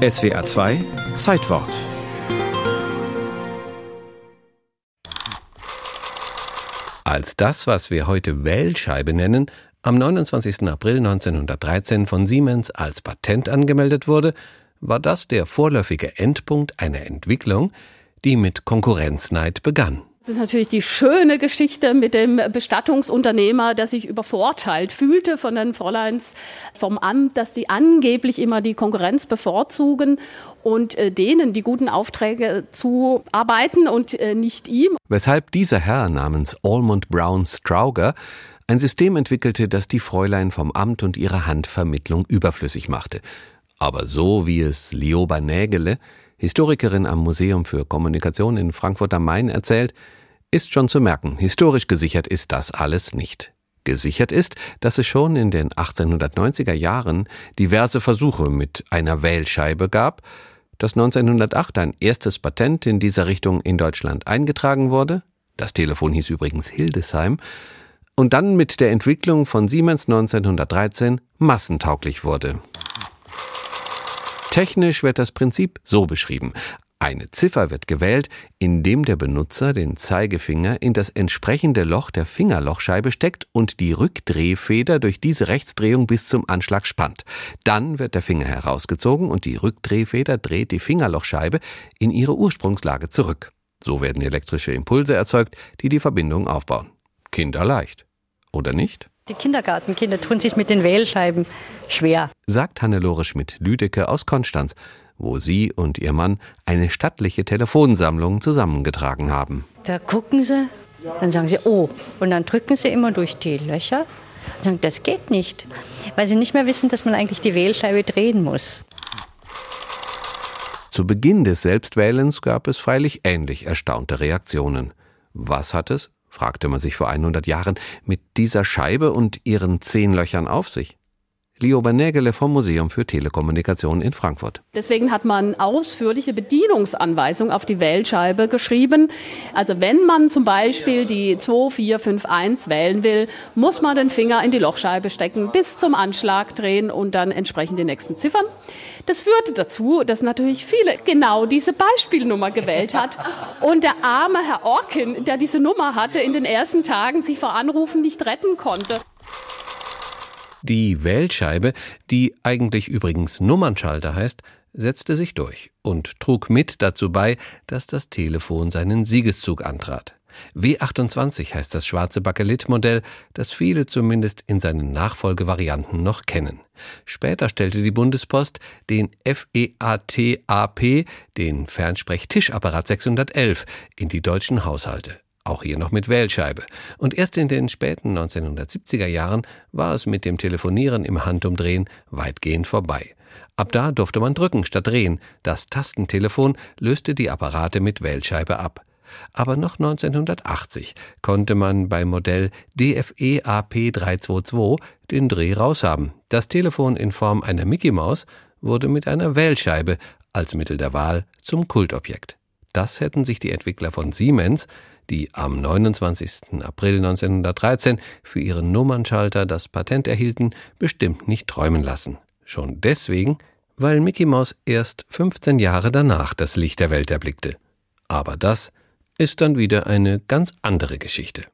SWA 2 Zeitwort Als das, was wir heute Wählscheibe nennen, am 29. April 1913 von Siemens als Patent angemeldet wurde, war das der vorläufige Endpunkt einer Entwicklung, die mit Konkurrenzneid begann. Das ist natürlich die schöne Geschichte mit dem Bestattungsunternehmer, der sich übervorteilt fühlte von den Fräuleins vom Amt, dass sie angeblich immer die Konkurrenz bevorzugen und äh, denen die guten Aufträge zuarbeiten und äh, nicht ihm. Weshalb dieser Herr namens Almond Brown Strauger ein System entwickelte, das die Fräulein vom Amt und ihre Handvermittlung überflüssig machte. Aber so wie es Lioba Nägele, Historikerin am Museum für Kommunikation in Frankfurt am Main, erzählt, ist schon zu merken, historisch gesichert ist das alles nicht. Gesichert ist, dass es schon in den 1890er Jahren diverse Versuche mit einer Wählscheibe gab, dass 1908 ein erstes Patent in dieser Richtung in Deutschland eingetragen wurde, das Telefon hieß übrigens Hildesheim, und dann mit der Entwicklung von Siemens 1913 massentauglich wurde. Technisch wird das Prinzip so beschrieben. Eine Ziffer wird gewählt, indem der Benutzer den Zeigefinger in das entsprechende Loch der Fingerlochscheibe steckt und die Rückdrehfeder durch diese Rechtsdrehung bis zum Anschlag spannt. Dann wird der Finger herausgezogen und die Rückdrehfeder dreht die Fingerlochscheibe in ihre Ursprungslage zurück. So werden elektrische Impulse erzeugt, die die Verbindung aufbauen. Kinderleicht. Oder nicht? Die Kindergartenkinder tun sich mit den Wählscheiben schwer, sagt Hannelore Schmidt-Lüdecke aus Konstanz, wo sie und ihr Mann eine stattliche Telefonsammlung zusammengetragen haben. Da gucken sie, dann sagen sie, oh, und dann drücken sie immer durch die Löcher und sagen, das geht nicht, weil sie nicht mehr wissen, dass man eigentlich die Wählscheibe drehen muss. Zu Beginn des Selbstwählens gab es freilich ähnlich erstaunte Reaktionen. Was hat es fragte man sich vor 100 Jahren, mit dieser Scheibe und ihren zehn Löchern auf sich? Lioba Nägele vom Museum für Telekommunikation in Frankfurt. Deswegen hat man ausführliche Bedienungsanweisungen auf die Wählscheibe geschrieben. Also wenn man zum Beispiel die 2451 wählen will, muss man den Finger in die Lochscheibe stecken, bis zum Anschlag drehen und dann entsprechend die nächsten Ziffern. Das führte dazu, dass natürlich viele genau diese Beispielnummer gewählt hat und der arme Herr Orkin, der diese Nummer hatte, in den ersten Tagen sich vor Anrufen nicht retten konnte. Die Wählscheibe, die eigentlich übrigens Nummernschalter heißt, setzte sich durch und trug mit dazu bei, dass das Telefon seinen Siegeszug antrat. W28 heißt das schwarze Bakelit-Modell, das viele zumindest in seinen Nachfolgevarianten noch kennen. Später stellte die Bundespost den FEAT-AP, den Fernsprechtischapparat 611, in die deutschen Haushalte auch hier noch mit Wählscheibe. Und erst in den späten 1970er Jahren war es mit dem Telefonieren im Handumdrehen weitgehend vorbei. Ab da durfte man drücken statt drehen. Das Tastentelefon löste die Apparate mit Wählscheibe ab. Aber noch 1980 konnte man beim Modell DFE AP322 den Dreh raushaben. Das Telefon in Form einer Mickey Maus wurde mit einer Wählscheibe als Mittel der Wahl zum Kultobjekt. Das hätten sich die Entwickler von Siemens die am 29. April 1913 für ihren Nummernschalter das Patent erhielten, bestimmt nicht träumen lassen. Schon deswegen, weil Mickey Mouse erst 15 Jahre danach das Licht der Welt erblickte. Aber das ist dann wieder eine ganz andere Geschichte.